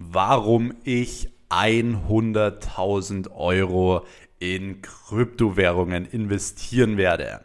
warum ich 100.000 Euro in Kryptowährungen investieren werde.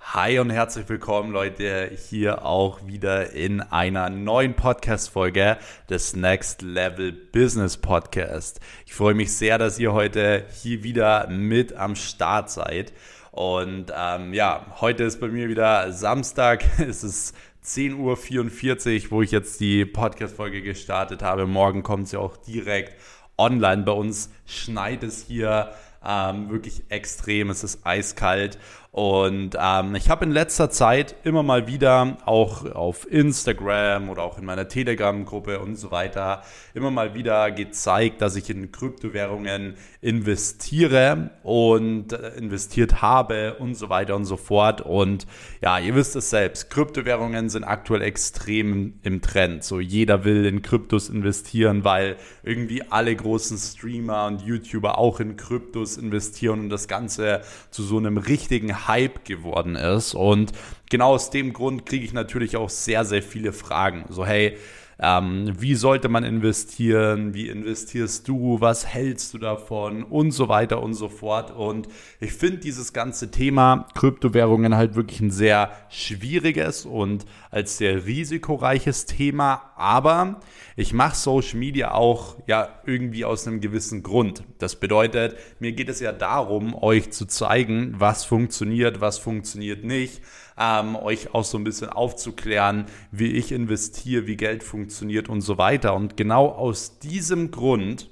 Hi und herzlich willkommen Leute hier auch wieder in einer neuen Podcast-Folge des Next Level Business Podcast. Ich freue mich sehr, dass ihr heute hier wieder mit am Start seid. Und ähm, ja, heute ist bei mir wieder Samstag. Es ist 10.44 Uhr, wo ich jetzt die Podcast-Folge gestartet habe. Morgen kommt sie auch direkt online. Bei uns schneit es hier ähm, wirklich extrem. Es ist eiskalt und ähm, ich habe in letzter Zeit immer mal wieder auch auf Instagram oder auch in meiner Telegram-Gruppe und so weiter immer mal wieder gezeigt, dass ich in Kryptowährungen investiere und äh, investiert habe und so weiter und so fort. Und ja, ihr wisst es selbst, Kryptowährungen sind aktuell extrem im Trend. So jeder will in Kryptos investieren, weil irgendwie alle großen Streamer und YouTuber auch in Kryptos investieren und das Ganze zu so einem richtigen Hype geworden ist. Und genau aus dem Grund kriege ich natürlich auch sehr, sehr viele Fragen. So, hey, ähm, wie sollte man investieren? Wie investierst du? Was hältst du davon? Und so weiter und so fort. Und ich finde dieses ganze Thema Kryptowährungen halt wirklich ein sehr schwieriges und als sehr risikoreiches Thema. Aber ich mache Social Media auch ja irgendwie aus einem gewissen Grund. Das bedeutet, mir geht es ja darum, euch zu zeigen, was funktioniert, was funktioniert nicht ähm, euch auch so ein bisschen aufzuklären, wie ich investiere, wie Geld funktioniert und so weiter. Und genau aus diesem Grund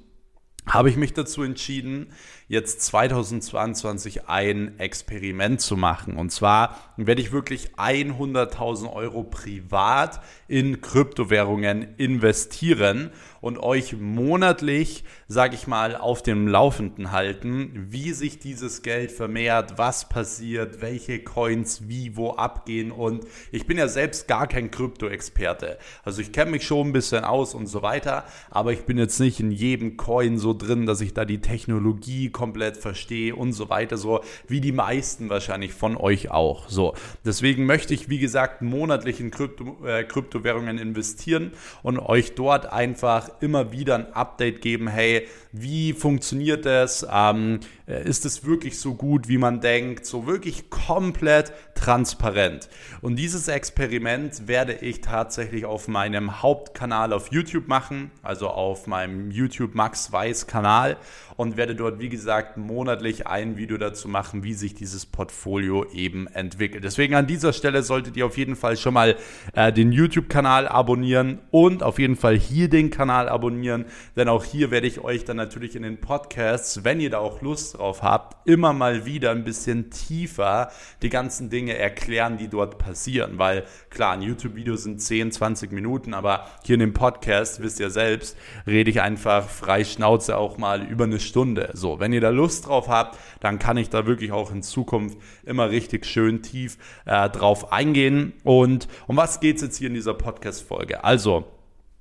habe ich mich dazu entschieden, jetzt 2022 ein Experiment zu machen. Und zwar werde ich wirklich 100.000 Euro privat in Kryptowährungen investieren und euch monatlich, sage ich mal, auf dem Laufenden halten, wie sich dieses Geld vermehrt, was passiert, welche Coins wie wo abgehen. Und ich bin ja selbst gar kein Krypto-Experte. Also ich kenne mich schon ein bisschen aus und so weiter, aber ich bin jetzt nicht in jedem Coin so drin, dass ich da die Technologie komplett verstehe und so weiter, so wie die meisten wahrscheinlich von euch auch. So, deswegen möchte ich, wie gesagt, monatlich in Krypto, äh, Kryptowährungen investieren und euch dort einfach immer wieder ein Update geben, hey, wie funktioniert das? Ähm, ist es wirklich so gut, wie man denkt? So wirklich komplett transparent. Und dieses Experiment werde ich tatsächlich auf meinem Hauptkanal auf YouTube machen, also auf meinem YouTube Max Weiß Kanal und werde dort, wie gesagt, monatlich ein Video dazu machen, wie sich dieses Portfolio eben entwickelt. Deswegen an dieser Stelle solltet ihr auf jeden Fall schon mal äh, den YouTube-Kanal abonnieren und auf jeden Fall hier den Kanal abonnieren, denn auch hier werde ich euch dann natürlich in den Podcasts, wenn ihr da auch Lust drauf habt, immer mal wieder ein bisschen tiefer die ganzen Dinge erklären, die dort passieren, weil klar, ein YouTube-Video sind 10, 20 Minuten, aber hier in dem Podcast, wisst ihr selbst, rede ich einfach frei Schnauze auch mal über eine Stunde. So, wenn ihr da Lust drauf habt, dann kann ich da wirklich auch in Zukunft immer richtig schön tief äh, drauf eingehen. Und um was geht es jetzt hier in dieser Podcast-Folge? Also,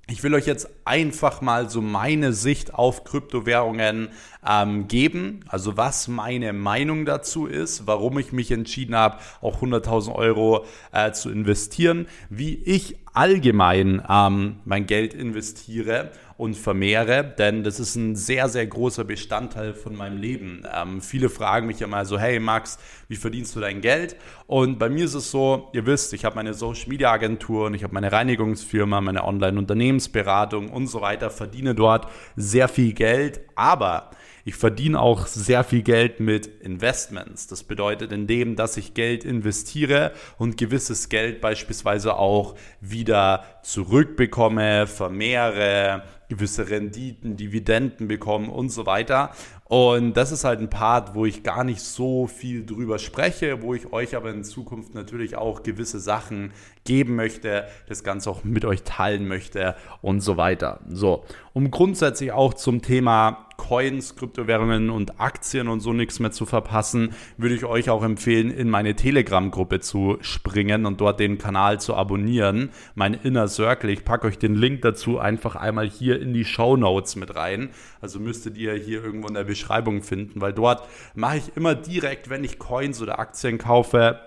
ich will euch jetzt einfach mal so meine Sicht auf Kryptowährungen ähm, geben, also was meine Meinung dazu ist, warum ich mich entschieden habe, auch 100.000 Euro äh, zu investieren, wie ich allgemein ähm, mein Geld investiere und vermehre, denn das ist ein sehr, sehr großer Bestandteil von meinem Leben. Ähm, viele fragen mich ja mal so, hey Max, wie verdienst du dein Geld? Und bei mir ist es so, ihr wisst, ich habe meine Social Media Agentur und ich habe meine Reinigungsfirma, meine Online-Unternehmensberatung und so weiter, verdiene dort sehr viel Geld, aber ich verdiene auch sehr viel Geld mit Investments. Das bedeutet in dem, dass ich Geld investiere und gewisses Geld beispielsweise auch wieder zurückbekomme, vermehre, gewisse Renditen, Dividenden bekommen und so weiter. Und das ist halt ein Part, wo ich gar nicht so viel drüber spreche, wo ich euch aber in Zukunft natürlich auch gewisse Sachen geben möchte, das Ganze auch mit euch teilen möchte und so weiter. So, um grundsätzlich auch zum Thema Coins, Kryptowährungen und Aktien und so nichts mehr zu verpassen, würde ich euch auch empfehlen, in meine Telegram-Gruppe zu springen und dort den Kanal zu abonnieren. Mein Inner Circle. Ich packe euch den Link dazu einfach einmal hier in die Show Notes mit rein. Also müsstet ihr hier irgendwo in der Beschreibung finden, weil dort mache ich immer direkt, wenn ich Coins oder Aktien kaufe,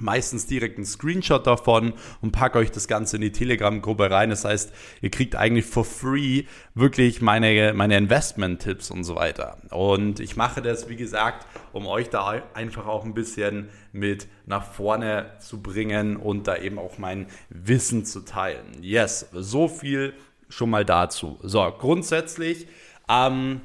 meistens direkt einen Screenshot davon und packe euch das Ganze in die Telegram-Gruppe rein. Das heißt, ihr kriegt eigentlich for free wirklich meine, meine Investment-Tipps und so weiter. Und ich mache das, wie gesagt, um euch da einfach auch ein bisschen mit nach vorne zu bringen und da eben auch mein Wissen zu teilen. Yes, so viel schon mal dazu. So, grundsätzlich, ähm,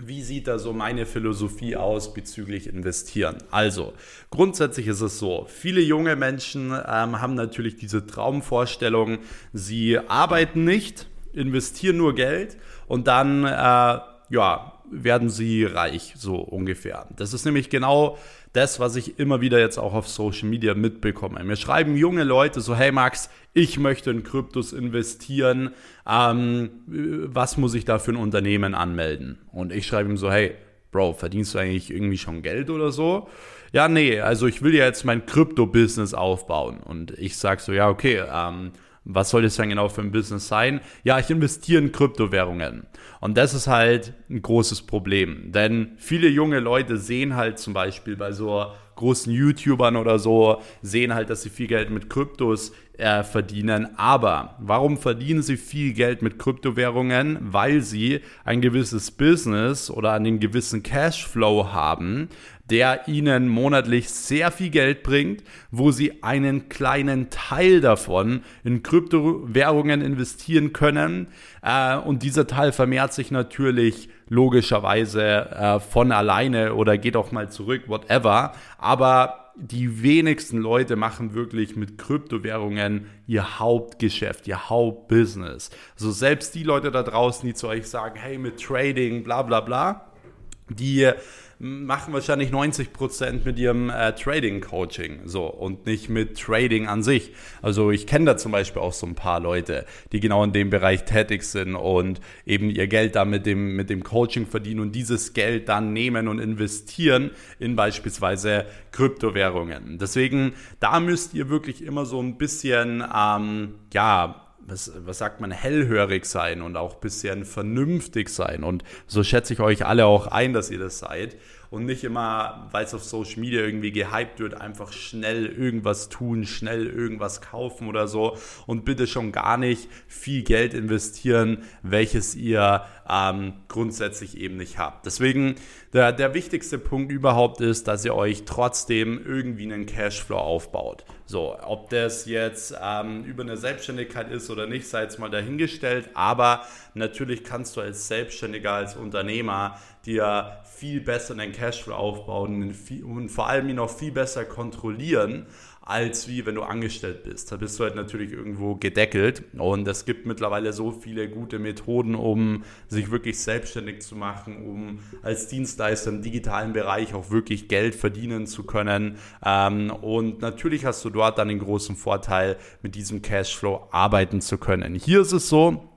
wie sieht da so meine Philosophie aus bezüglich Investieren? Also, grundsätzlich ist es so, viele junge Menschen ähm, haben natürlich diese Traumvorstellung, sie arbeiten nicht, investieren nur Geld und dann, äh, ja, werden sie reich, so ungefähr. Das ist nämlich genau das, was ich immer wieder jetzt auch auf Social Media mitbekomme. Mir schreiben junge Leute so, hey Max, ich möchte in Kryptos investieren, ähm, was muss ich da für ein Unternehmen anmelden? Und ich schreibe ihm so, hey, Bro, verdienst du eigentlich irgendwie schon Geld oder so? Ja, nee, also ich will ja jetzt mein Krypto-Business aufbauen. Und ich sage so, ja, okay, ähm, was soll das dann genau für ein Business sein? Ja, ich investiere in Kryptowährungen. Und das ist halt ein großes Problem. Denn viele junge Leute sehen halt zum Beispiel bei so großen YouTubern oder so, sehen halt, dass sie viel Geld mit Kryptos äh, verdienen. Aber warum verdienen sie viel Geld mit Kryptowährungen? Weil sie ein gewisses Business oder einen gewissen Cashflow haben, der ihnen monatlich sehr viel Geld bringt, wo sie einen kleinen Teil davon in Kryptowährungen investieren können. Äh, und dieser Teil vermehrt sich natürlich logischerweise äh, von alleine oder geht auch mal zurück, whatever. Aber die wenigsten Leute machen wirklich mit Kryptowährungen ihr Hauptgeschäft, ihr Hauptbusiness. Also selbst die Leute da draußen, die zu euch sagen, hey, mit Trading, bla bla bla, die machen wahrscheinlich 90 Prozent mit ihrem äh, Trading-Coaching so und nicht mit Trading an sich. Also ich kenne da zum Beispiel auch so ein paar Leute, die genau in dem Bereich tätig sind und eben ihr Geld da mit dem, mit dem Coaching verdienen und dieses Geld dann nehmen und investieren in beispielsweise Kryptowährungen. Deswegen, da müsst ihr wirklich immer so ein bisschen, ähm, ja, was, was sagt man, hellhörig sein und auch ein bisschen vernünftig sein. Und so schätze ich euch alle auch ein, dass ihr das seid. Und nicht immer, weil es auf Social Media irgendwie gehypt wird, einfach schnell irgendwas tun, schnell irgendwas kaufen oder so. Und bitte schon gar nicht viel Geld investieren, welches ihr ähm, grundsätzlich eben nicht habt. Deswegen der, der wichtigste Punkt überhaupt ist, dass ihr euch trotzdem irgendwie einen Cashflow aufbaut. So, ob das jetzt ähm, über eine Selbstständigkeit ist oder nicht, sei jetzt mal dahingestellt. Aber natürlich kannst du als Selbstständiger, als Unternehmer dir viel besser einen Cashflow aufbauen und vor allem ihn auch viel besser kontrollieren als wie wenn du angestellt bist. Da bist du halt natürlich irgendwo gedeckelt und es gibt mittlerweile so viele gute Methoden, um sich wirklich selbstständig zu machen, um als Dienstleister im digitalen Bereich auch wirklich Geld verdienen zu können. Ähm, und natürlich hast du dort dann den großen Vorteil, mit diesem Cashflow arbeiten zu können. Hier ist es so,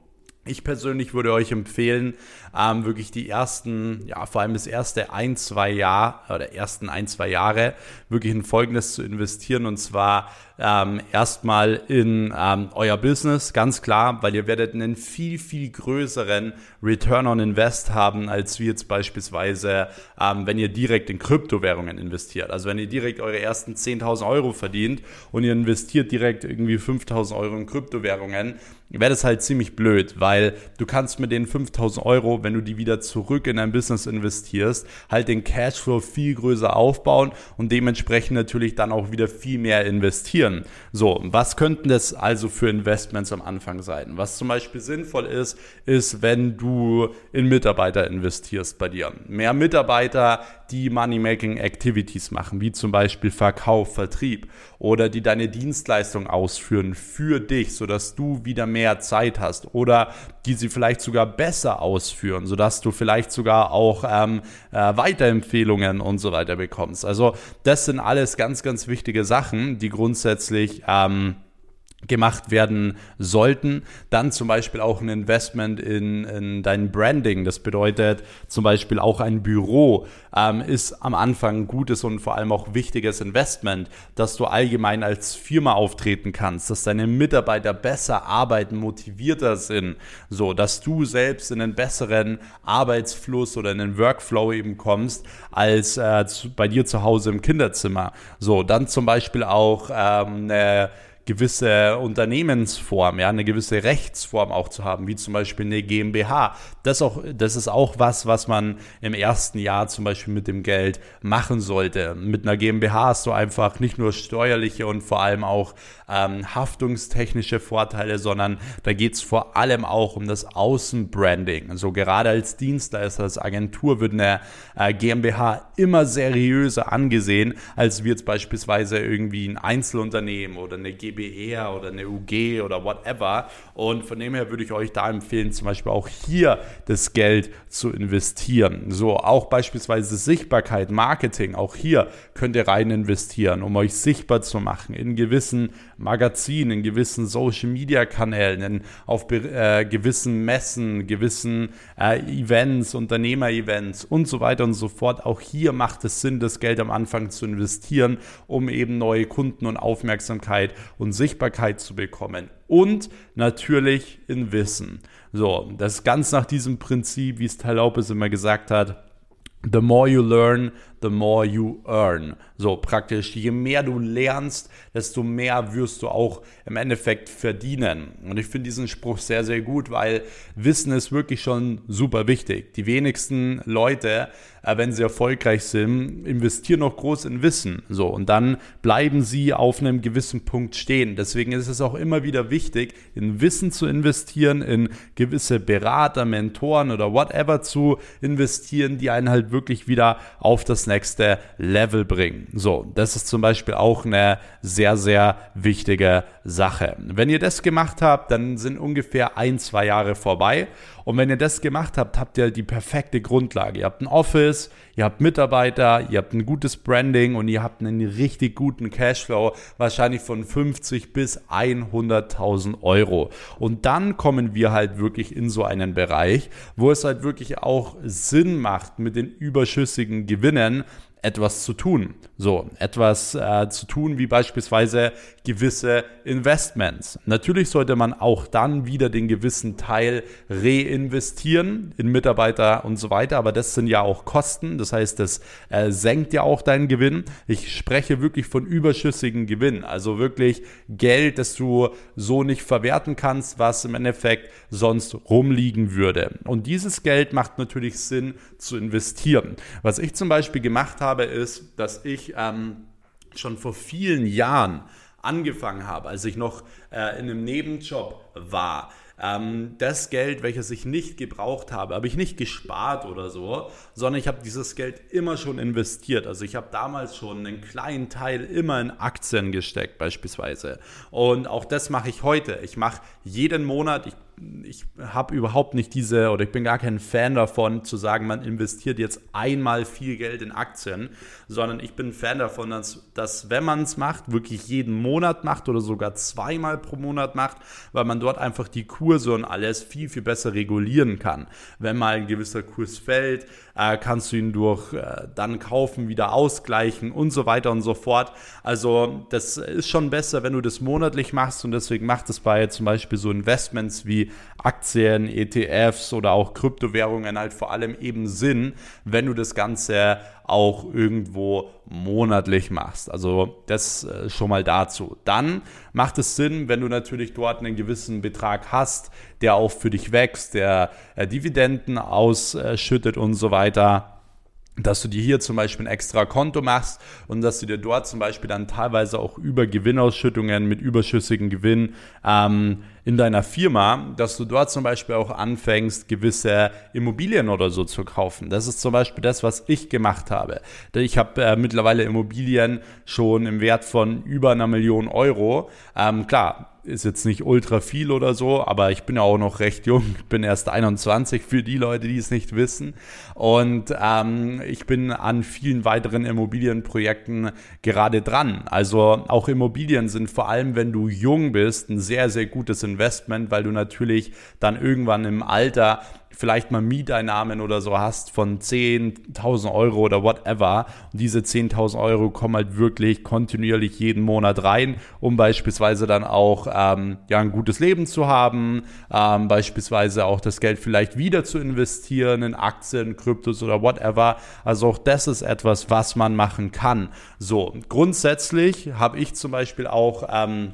ich persönlich würde euch empfehlen, ähm, wirklich die ersten, ja, vor allem das erste ein, zwei Jahre oder ersten ein, zwei Jahre wirklich in Folgendes zu investieren. Und zwar ähm, erstmal in ähm, euer Business, ganz klar, weil ihr werdet einen viel, viel größeren Return on Invest haben, als wie jetzt beispielsweise, ähm, wenn ihr direkt in Kryptowährungen investiert. Also wenn ihr direkt eure ersten 10.000 Euro verdient und ihr investiert direkt irgendwie 5.000 Euro in Kryptowährungen, wäre das halt ziemlich blöd, weil du kannst mit den 5000 Euro, wenn du die wieder zurück in dein Business investierst, halt den Cashflow viel größer aufbauen und dementsprechend natürlich dann auch wieder viel mehr investieren investieren. So, was könnten das also für Investments am Anfang sein? Was zum Beispiel sinnvoll ist, ist, wenn du in Mitarbeiter investierst bei dir. Mehr Mitarbeiter, die Money-Making Activities machen, wie zum Beispiel Verkauf, Vertrieb oder die deine Dienstleistung ausführen für dich, sodass du wieder mehr Zeit hast oder die sie vielleicht sogar besser ausführen, sodass du vielleicht sogar auch ähm, äh, Weiterempfehlungen und so weiter bekommst. Also das sind alles ganz, ganz wichtige Sachen, die grundsätzlich ähm, gemacht werden sollten. Dann zum Beispiel auch ein Investment in, in dein Branding. Das bedeutet zum Beispiel auch ein Büro ähm, ist am Anfang ein gutes und vor allem auch wichtiges Investment, dass du allgemein als Firma auftreten kannst, dass deine Mitarbeiter besser arbeiten, motivierter sind, so dass du selbst in einen besseren Arbeitsfluss oder in einen Workflow eben kommst als äh, zu, bei dir zu Hause im Kinderzimmer. So, dann zum Beispiel auch ähm, eine gewisse Unternehmensform, ja, eine gewisse Rechtsform auch zu haben, wie zum Beispiel eine GmbH. Das, auch, das ist auch was, was man im ersten Jahr zum Beispiel mit dem Geld machen sollte. Mit einer GmbH hast du einfach nicht nur steuerliche und vor allem auch ähm, haftungstechnische Vorteile, sondern da geht es vor allem auch um das Außenbranding. Also gerade als Dienstleister, als Agentur wird eine äh, GmbH immer seriöser angesehen, als wir jetzt beispielsweise irgendwie ein Einzelunternehmen oder eine GmbH GBR oder eine UG oder whatever. Und von dem her würde ich euch da empfehlen, zum Beispiel auch hier das Geld zu investieren. So, auch beispielsweise Sichtbarkeit, Marketing, auch hier könnt ihr rein investieren, um euch sichtbar zu machen in gewissen Magazinen, in gewissen Social Media Kanälen, in, auf äh, gewissen Messen, gewissen äh, Events, Unternehmer-Events und so weiter und so fort. Auch hier macht es Sinn, das Geld am Anfang zu investieren, um eben neue Kunden und Aufmerksamkeit und Sichtbarkeit zu bekommen. Und natürlich in Wissen. So, das ist ganz nach diesem Prinzip, wie es Tal Lopez immer gesagt hat. The more you learn, the more you earn. So praktisch, je mehr du lernst, desto mehr wirst du auch im Endeffekt verdienen. Und ich finde diesen Spruch sehr, sehr gut, weil Wissen ist wirklich schon super wichtig. Die wenigsten Leute, äh, wenn sie erfolgreich sind, investieren noch groß in Wissen. So, und dann bleiben sie auf einem gewissen Punkt stehen. Deswegen ist es auch immer wieder wichtig, in Wissen zu investieren, in gewisse Berater, Mentoren oder whatever zu investieren, die einen halt wirklich wieder auf das nächste Level bringen. So, das ist zum Beispiel auch eine sehr, sehr wichtige Sache. Wenn ihr das gemacht habt, dann sind ungefähr ein, zwei Jahre vorbei. Und wenn ihr das gemacht habt, habt ihr die perfekte Grundlage. Ihr habt ein Office, ihr habt Mitarbeiter, ihr habt ein gutes Branding und ihr habt einen richtig guten Cashflow, wahrscheinlich von 50 bis 100.000 Euro. Und dann kommen wir halt wirklich in so einen Bereich, wo es halt wirklich auch Sinn macht, mit den überschüssigen Gewinnen etwas zu tun. So, etwas äh, zu tun wie beispielsweise gewisse Investments. Natürlich sollte man auch dann wieder den gewissen Teil reinvestieren in Mitarbeiter und so weiter, aber das sind ja auch Kosten, das heißt, das äh, senkt ja auch deinen Gewinn. Ich spreche wirklich von überschüssigen Gewinn, also wirklich Geld, das du so nicht verwerten kannst, was im Endeffekt sonst rumliegen würde. Und dieses Geld macht natürlich Sinn zu investieren. Was ich zum Beispiel gemacht habe, ist, dass ich ähm, schon vor vielen Jahren angefangen habe, als ich noch äh, in einem Nebenjob war, ähm, das Geld, welches ich nicht gebraucht habe, habe ich nicht gespart oder so, sondern ich habe dieses Geld immer schon investiert. Also ich habe damals schon einen kleinen Teil immer in Aktien gesteckt beispielsweise. Und auch das mache ich heute. Ich mache jeden Monat, ich ich habe überhaupt nicht diese oder ich bin gar kein Fan davon zu sagen, man investiert jetzt einmal viel Geld in Aktien, sondern ich bin Fan davon, dass, dass wenn man es macht, wirklich jeden Monat macht oder sogar zweimal pro Monat macht, weil man dort einfach die Kurse und alles viel, viel besser regulieren kann. Wenn mal ein gewisser Kurs fällt, äh, kannst du ihn durch äh, dann kaufen, wieder ausgleichen und so weiter und so fort. Also das ist schon besser, wenn du das monatlich machst und deswegen macht es bei zum Beispiel so Investments wie Aktien, ETFs oder auch Kryptowährungen halt vor allem eben Sinn, wenn du das Ganze auch irgendwo monatlich machst. Also das äh, schon mal dazu. Dann macht es Sinn, wenn du natürlich dort einen gewissen Betrag hast, der auch für dich wächst, der äh, Dividenden ausschüttet und so weiter dass du dir hier zum Beispiel ein extra Konto machst und dass du dir dort zum Beispiel dann teilweise auch über Gewinnausschüttungen mit überschüssigen Gewinn ähm, in deiner Firma, dass du dort zum Beispiel auch anfängst, gewisse Immobilien oder so zu kaufen. Das ist zum Beispiel das, was ich gemacht habe. Ich habe äh, mittlerweile Immobilien schon im Wert von über einer Million Euro. Ähm, klar, ist jetzt nicht ultra viel oder so, aber ich bin ja auch noch recht jung. Ich bin erst 21 für die Leute, die es nicht wissen. Und ähm, ich bin an vielen weiteren Immobilienprojekten gerade dran. Also auch Immobilien sind vor allem, wenn du jung bist, ein sehr, sehr gutes Investment, weil du natürlich dann irgendwann im Alter vielleicht mal Mieteinnahmen oder so hast von 10.000 Euro oder whatever. Und diese 10.000 Euro kommen halt wirklich kontinuierlich jeden Monat rein, um beispielsweise dann auch ähm, ja, ein gutes Leben zu haben, ähm, beispielsweise auch das Geld vielleicht wieder zu investieren in Aktien, Kryptos oder whatever. Also auch das ist etwas, was man machen kann. So, grundsätzlich habe ich zum Beispiel auch ähm,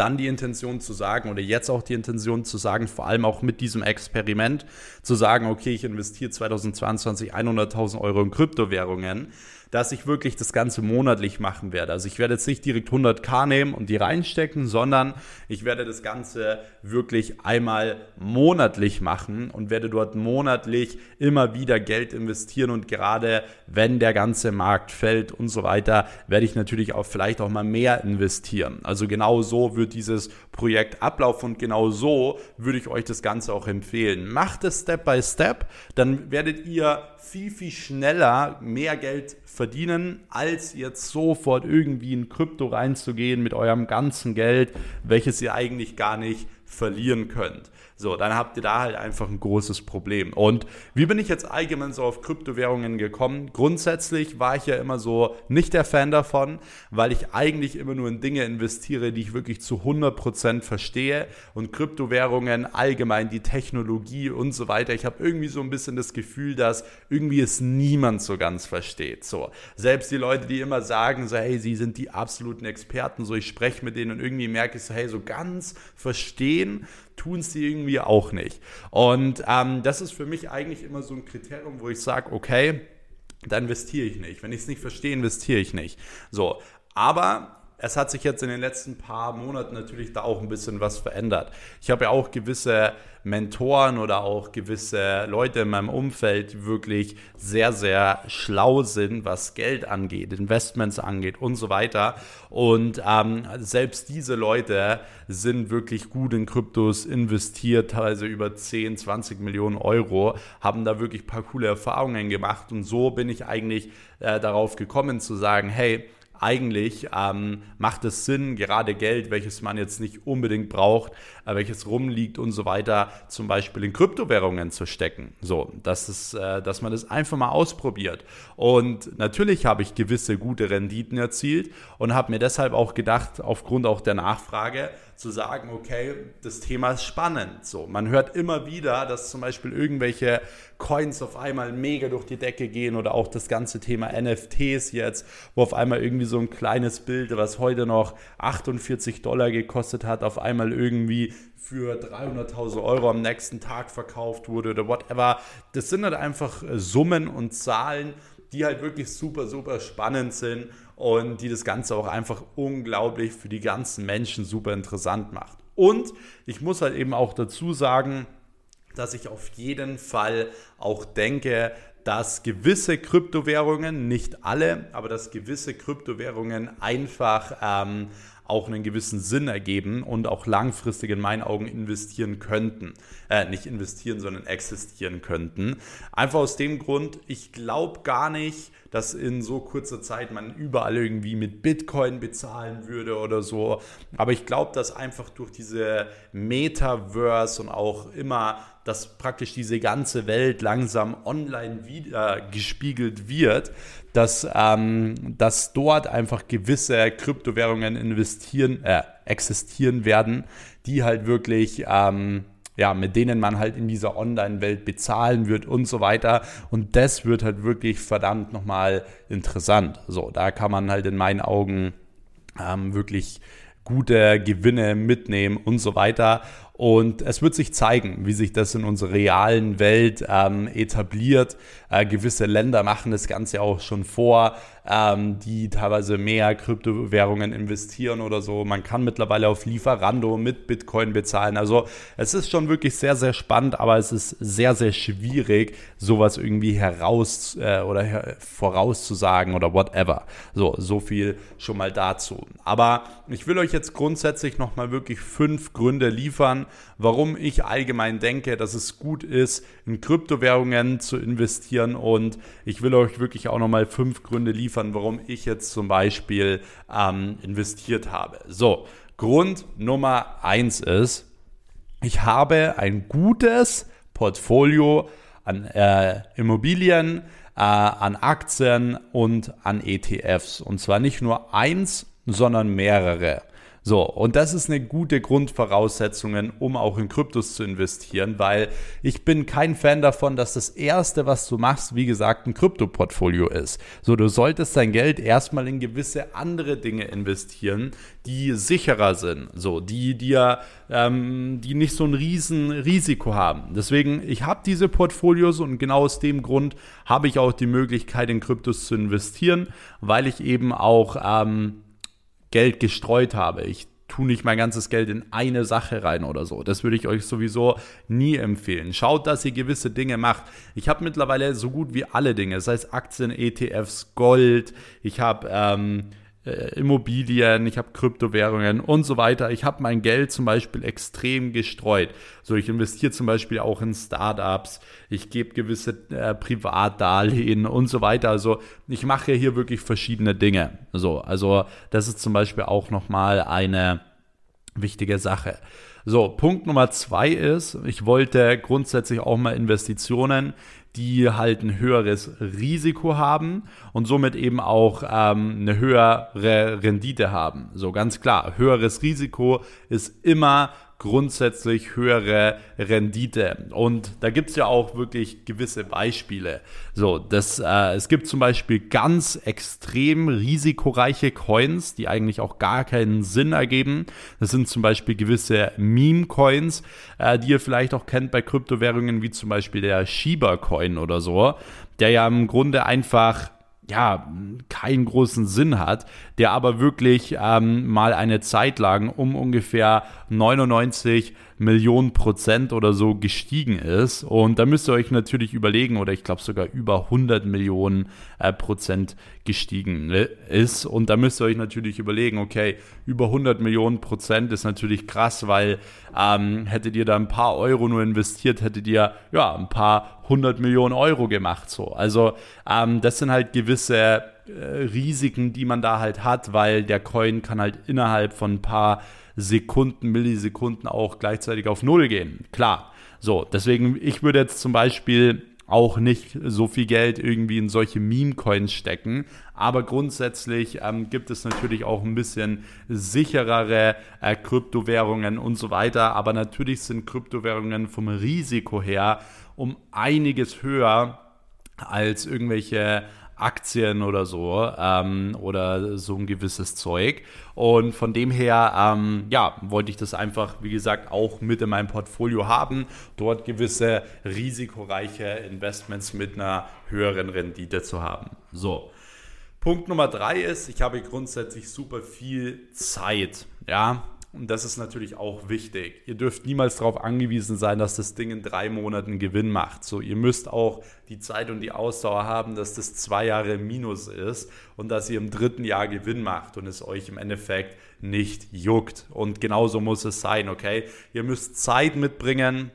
dann die Intention zu sagen oder jetzt auch die Intention zu sagen, vor allem auch mit diesem Experiment zu sagen, okay, ich investiere 2022 100.000 Euro in Kryptowährungen dass ich wirklich das Ganze monatlich machen werde. Also ich werde jetzt nicht direkt 100k nehmen und die reinstecken, sondern ich werde das Ganze wirklich einmal monatlich machen und werde dort monatlich immer wieder Geld investieren und gerade wenn der ganze Markt fällt und so weiter, werde ich natürlich auch vielleicht auch mal mehr investieren. Also genau so wird dieses Projekt ablaufen und genau so würde ich euch das Ganze auch empfehlen. Macht es Step by Step, dann werdet ihr viel, viel schneller mehr Geld verdienen, als jetzt sofort irgendwie in Krypto reinzugehen mit eurem ganzen Geld, welches ihr eigentlich gar nicht verlieren könnt. So, dann habt ihr da halt einfach ein großes Problem. Und wie bin ich jetzt allgemein so auf Kryptowährungen gekommen? Grundsätzlich war ich ja immer so nicht der Fan davon, weil ich eigentlich immer nur in Dinge investiere, die ich wirklich zu 100% verstehe und Kryptowährungen allgemein die Technologie und so weiter. Ich habe irgendwie so ein bisschen das Gefühl, dass irgendwie es niemand so ganz versteht. So, selbst die Leute, die immer sagen, so hey, sie sind die absoluten Experten, so ich spreche mit denen und irgendwie merke ich so, hey, so ganz verstehen tun sie irgendwie auch nicht. Und ähm, das ist für mich eigentlich immer so ein Kriterium, wo ich sage, okay, da investiere ich nicht. Wenn ich es nicht verstehe, investiere ich nicht. So, aber es hat sich jetzt in den letzten paar Monaten natürlich da auch ein bisschen was verändert. Ich habe ja auch gewisse Mentoren oder auch gewisse Leute in meinem Umfeld, die wirklich sehr, sehr schlau sind, was Geld angeht, Investments angeht und so weiter. Und ähm, selbst diese Leute sind wirklich gut in Kryptos investiert, teilweise über 10, 20 Millionen Euro, haben da wirklich ein paar coole Erfahrungen gemacht. Und so bin ich eigentlich äh, darauf gekommen zu sagen, hey, eigentlich ähm, macht es Sinn, gerade Geld, welches man jetzt nicht unbedingt braucht, welches rumliegt und so weiter, zum Beispiel in Kryptowährungen zu stecken. So, das ist, äh, dass man das einfach mal ausprobiert. Und natürlich habe ich gewisse gute Renditen erzielt und habe mir deshalb auch gedacht, aufgrund auch der Nachfrage, zu sagen, okay, das Thema ist spannend. So, man hört immer wieder, dass zum Beispiel irgendwelche Coins auf einmal mega durch die Decke gehen oder auch das ganze Thema NFTs jetzt, wo auf einmal irgendwie so ein kleines Bild, was heute noch 48 Dollar gekostet hat, auf einmal irgendwie für 300.000 Euro am nächsten Tag verkauft wurde oder whatever. Das sind halt einfach Summen und Zahlen, die halt wirklich super, super spannend sind und die das Ganze auch einfach unglaublich für die ganzen Menschen super interessant macht. Und ich muss halt eben auch dazu sagen, dass ich auf jeden Fall auch denke, dass gewisse Kryptowährungen, nicht alle, aber dass gewisse Kryptowährungen einfach ähm, auch einen gewissen Sinn ergeben und auch langfristig in meinen Augen investieren könnten. Äh, nicht investieren, sondern existieren könnten. Einfach aus dem Grund, ich glaube gar nicht, dass in so kurzer Zeit man überall irgendwie mit Bitcoin bezahlen würde oder so. Aber ich glaube, dass einfach durch diese Metaverse und auch immer dass praktisch diese ganze Welt langsam online wieder gespiegelt wird, dass, ähm, dass dort einfach gewisse Kryptowährungen investieren, äh, existieren werden, die halt wirklich ähm, ja, mit denen man halt in dieser Online-Welt bezahlen wird und so weiter. Und das wird halt wirklich verdammt nochmal interessant. So, da kann man halt in meinen Augen ähm, wirklich gute Gewinne mitnehmen und so weiter. Und es wird sich zeigen, wie sich das in unserer realen Welt ähm, etabliert. Äh, gewisse Länder machen das Ganze auch schon vor, ähm, die teilweise mehr Kryptowährungen investieren oder so. Man kann mittlerweile auf Lieferando mit Bitcoin bezahlen. Also es ist schon wirklich sehr, sehr spannend, aber es ist sehr, sehr schwierig, sowas irgendwie heraus äh, oder her vorauszusagen oder whatever. So, so viel schon mal dazu. Aber ich will euch jetzt grundsätzlich nochmal wirklich fünf Gründe liefern, warum ich allgemein denke, dass es gut ist, in Kryptowährungen zu investieren. Und ich will euch wirklich auch nochmal fünf Gründe liefern, warum ich jetzt zum Beispiel ähm, investiert habe. So, Grund Nummer eins ist, ich habe ein gutes Portfolio an äh, Immobilien, äh, an Aktien und an ETFs. Und zwar nicht nur eins, sondern mehrere. So, und das ist eine gute Grundvoraussetzung, um auch in Kryptos zu investieren, weil ich bin kein Fan davon, dass das erste, was du machst, wie gesagt, ein Krypto-Portfolio ist. So, du solltest dein Geld erstmal in gewisse andere Dinge investieren, die sicherer sind, so, die dir, ähm, die nicht so ein riesen Risiko haben. Deswegen, ich habe diese Portfolios und genau aus dem Grund habe ich auch die Möglichkeit, in Kryptos zu investieren, weil ich eben auch ähm, Geld gestreut habe. Ich tue nicht mein ganzes Geld in eine Sache rein oder so. Das würde ich euch sowieso nie empfehlen. Schaut, dass ihr gewisse Dinge macht. Ich habe mittlerweile so gut wie alle Dinge, das heißt Aktien, ETFs, Gold. Ich habe ähm, äh, Immobilien, ich habe Kryptowährungen und so weiter. Ich habe mein Geld zum Beispiel extrem gestreut. So, ich investiere zum Beispiel auch in Startups, ich gebe gewisse äh, Privatdarlehen und so weiter. Also ich mache hier wirklich verschiedene Dinge. So, also das ist zum Beispiel auch nochmal eine wichtige Sache. So, Punkt Nummer zwei ist, ich wollte grundsätzlich auch mal Investitionen die halt ein höheres Risiko haben und somit eben auch ähm, eine höhere Rendite haben. So ganz klar, höheres Risiko ist immer grundsätzlich höhere Rendite. Und da gibt es ja auch wirklich gewisse Beispiele. So, das, äh, es gibt zum Beispiel ganz extrem risikoreiche Coins, die eigentlich auch gar keinen Sinn ergeben. Das sind zum Beispiel gewisse Meme-Coins, äh, die ihr vielleicht auch kennt bei Kryptowährungen, wie zum Beispiel der Shiba-Coin oder so, der ja im Grunde einfach ja, keinen großen Sinn hat, der aber wirklich ähm, mal eine Zeit lang um ungefähr 99 Millionen Prozent oder so gestiegen ist. Und da müsst ihr euch natürlich überlegen, oder ich glaube sogar über 100 Millionen äh, Prozent gestiegen ne, ist. Und da müsst ihr euch natürlich überlegen, okay, über 100 Millionen Prozent ist natürlich krass, weil ähm, hättet ihr da ein paar Euro nur investiert, hättet ihr ja ein paar 100 Millionen Euro gemacht. So. Also ähm, das sind halt gewisse äh, Risiken, die man da halt hat, weil der Coin kann halt innerhalb von ein paar Sekunden, Millisekunden auch gleichzeitig auf Null gehen. Klar. So, deswegen, ich würde jetzt zum Beispiel auch nicht so viel Geld irgendwie in solche Meme-Coins stecken. Aber grundsätzlich ähm, gibt es natürlich auch ein bisschen sicherere äh, Kryptowährungen und so weiter. Aber natürlich sind Kryptowährungen vom Risiko her um einiges höher als irgendwelche Aktien oder so ähm, oder so ein gewisses Zeug. Und von dem her, ähm, ja, wollte ich das einfach, wie gesagt, auch mit in meinem Portfolio haben, dort gewisse risikoreiche Investments mit einer höheren Rendite zu haben. So. Punkt Nummer drei ist, ich habe grundsätzlich super viel Zeit. Ja, und das ist natürlich auch wichtig. Ihr dürft niemals darauf angewiesen sein, dass das Ding in drei Monaten Gewinn macht. So, ihr müsst auch die Zeit und die Ausdauer haben, dass das zwei Jahre Minus ist und dass ihr im dritten Jahr Gewinn macht und es euch im Endeffekt nicht juckt. Und genauso muss es sein, okay? Ihr müsst Zeit mitbringen,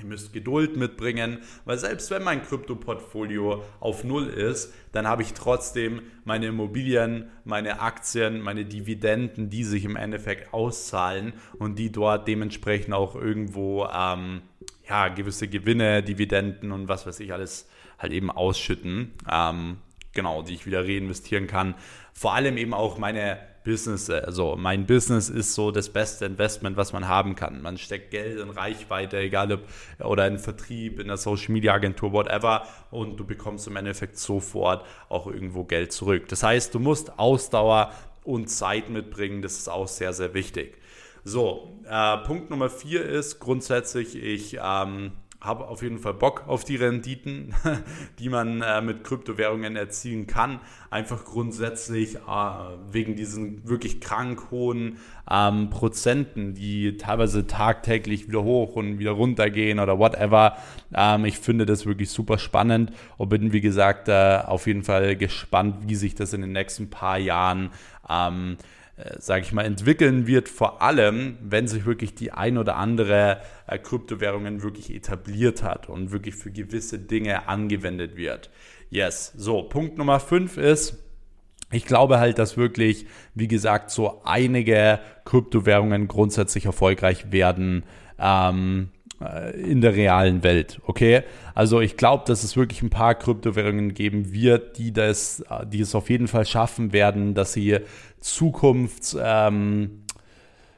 Ihr müsst Geduld mitbringen, weil selbst wenn mein Krypto-Portfolio auf Null ist, dann habe ich trotzdem meine Immobilien, meine Aktien, meine Dividenden, die sich im Endeffekt auszahlen und die dort dementsprechend auch irgendwo ähm, ja, gewisse Gewinne, Dividenden und was weiß ich alles halt eben ausschütten. Ähm, genau, die ich wieder reinvestieren kann. Vor allem eben auch meine Business, also mein Business ist so das beste Investment, was man haben kann. Man steckt Geld in Reichweite, egal ob oder in Vertrieb, in der Social Media Agentur, whatever, und du bekommst im Endeffekt sofort auch irgendwo Geld zurück. Das heißt, du musst Ausdauer und Zeit mitbringen, das ist auch sehr, sehr wichtig. So, äh, Punkt Nummer vier ist grundsätzlich, ich ähm, habe auf jeden Fall Bock auf die Renditen, die man äh, mit Kryptowährungen erzielen kann. Einfach grundsätzlich äh, wegen diesen wirklich krank hohen ähm, Prozenten, die teilweise tagtäglich wieder hoch und wieder runter gehen oder whatever. Ähm, ich finde das wirklich super spannend und bin, wie gesagt, äh, auf jeden Fall gespannt, wie sich das in den nächsten paar Jahren ähm, äh, sage ich mal, entwickeln wird, vor allem, wenn sich wirklich die ein oder andere äh, Kryptowährungen wirklich etabliert hat und wirklich für gewisse Dinge angewendet wird. Yes. So, Punkt Nummer 5 ist, ich glaube halt, dass wirklich, wie gesagt, so einige Kryptowährungen grundsätzlich erfolgreich werden. Ähm, äh, in der realen Welt. Okay, also ich glaube, dass es wirklich ein paar Kryptowährungen geben wird, die das, äh, die es auf jeden Fall schaffen werden, dass sie Zukunfts ähm,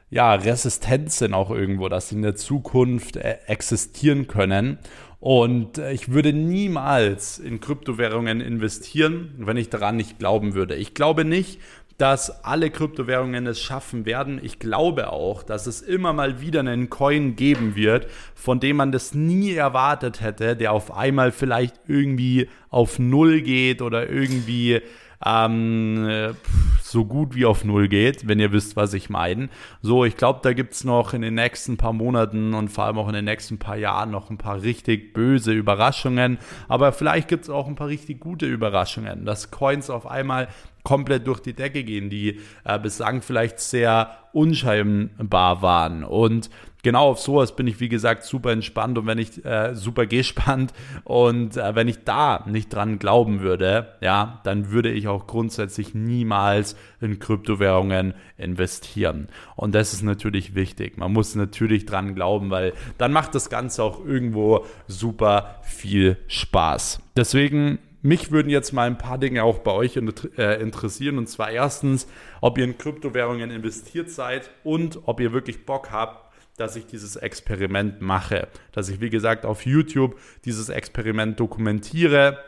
ja, resistent sind auch irgendwo, dass sie in der Zukunft äh, existieren können. Und ich würde niemals in Kryptowährungen investieren, wenn ich daran nicht glauben würde. Ich glaube nicht, dass alle Kryptowährungen es schaffen werden. Ich glaube auch, dass es immer mal wieder einen Coin geben wird, von dem man das nie erwartet hätte, der auf einmal vielleicht irgendwie auf Null geht oder irgendwie ähm, so gut wie auf Null geht, wenn ihr wisst, was ich meine. So, ich glaube, da gibt es noch in den nächsten paar Monaten und vor allem auch in den nächsten paar Jahren noch ein paar richtig böse Überraschungen. Aber vielleicht gibt es auch ein paar richtig gute Überraschungen, dass Coins auf einmal komplett durch die Decke gehen, die äh, bislang vielleicht sehr unscheinbar waren. Und genau auf sowas bin ich, wie gesagt, super entspannt und wenn ich äh, super gespannt und äh, wenn ich da nicht dran glauben würde, ja, dann würde ich auch grundsätzlich niemals in Kryptowährungen investieren. Und das ist natürlich wichtig. Man muss natürlich dran glauben, weil dann macht das Ganze auch irgendwo super viel Spaß. Deswegen mich würden jetzt mal ein paar Dinge auch bei euch äh, interessieren. Und zwar erstens, ob ihr in Kryptowährungen investiert seid und ob ihr wirklich Bock habt, dass ich dieses Experiment mache. Dass ich, wie gesagt, auf YouTube dieses Experiment dokumentiere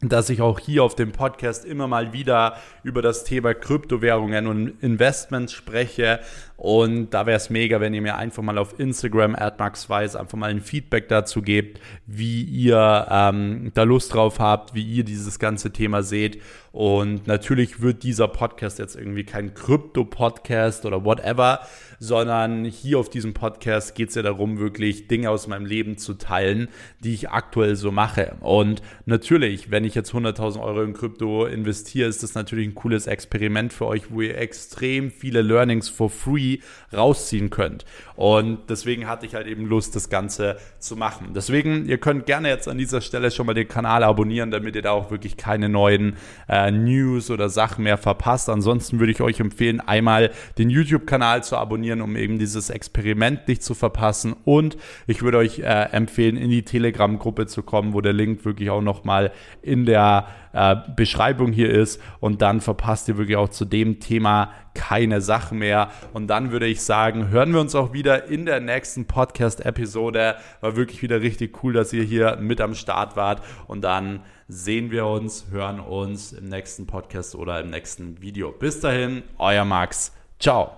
dass ich auch hier auf dem Podcast immer mal wieder über das Thema Kryptowährungen und Investments spreche. Und da wäre es mega, wenn ihr mir einfach mal auf Instagram, AdMaxWise, einfach mal ein Feedback dazu gebt, wie ihr ähm, da Lust drauf habt, wie ihr dieses ganze Thema seht. Und natürlich wird dieser Podcast jetzt irgendwie kein Krypto-Podcast oder whatever, sondern hier auf diesem Podcast geht es ja darum, wirklich Dinge aus meinem Leben zu teilen, die ich aktuell so mache. Und natürlich, wenn ich jetzt 100.000 Euro in Krypto investiere, ist das natürlich ein cooles Experiment für euch, wo ihr extrem viele Learnings for free rausziehen könnt. Und deswegen hatte ich halt eben Lust, das Ganze zu machen. Deswegen, ihr könnt gerne jetzt an dieser Stelle schon mal den Kanal abonnieren, damit ihr da auch wirklich keine neuen äh, News oder Sachen mehr verpasst. Ansonsten würde ich euch empfehlen, einmal den YouTube-Kanal zu abonnieren, um eben dieses Experiment nicht zu verpassen. Und ich würde euch äh, empfehlen, in die Telegram-Gruppe zu kommen, wo der Link wirklich auch nochmal in der äh, Beschreibung hier ist. Und dann verpasst ihr wirklich auch zu dem Thema keine Sache mehr. Und dann würde ich sagen, hören wir uns auch wieder in der nächsten Podcast-Episode. War wirklich wieder richtig cool, dass ihr hier mit am Start wart. Und dann sehen wir uns, hören uns im nächsten Podcast oder im nächsten Video. Bis dahin, euer Max. Ciao.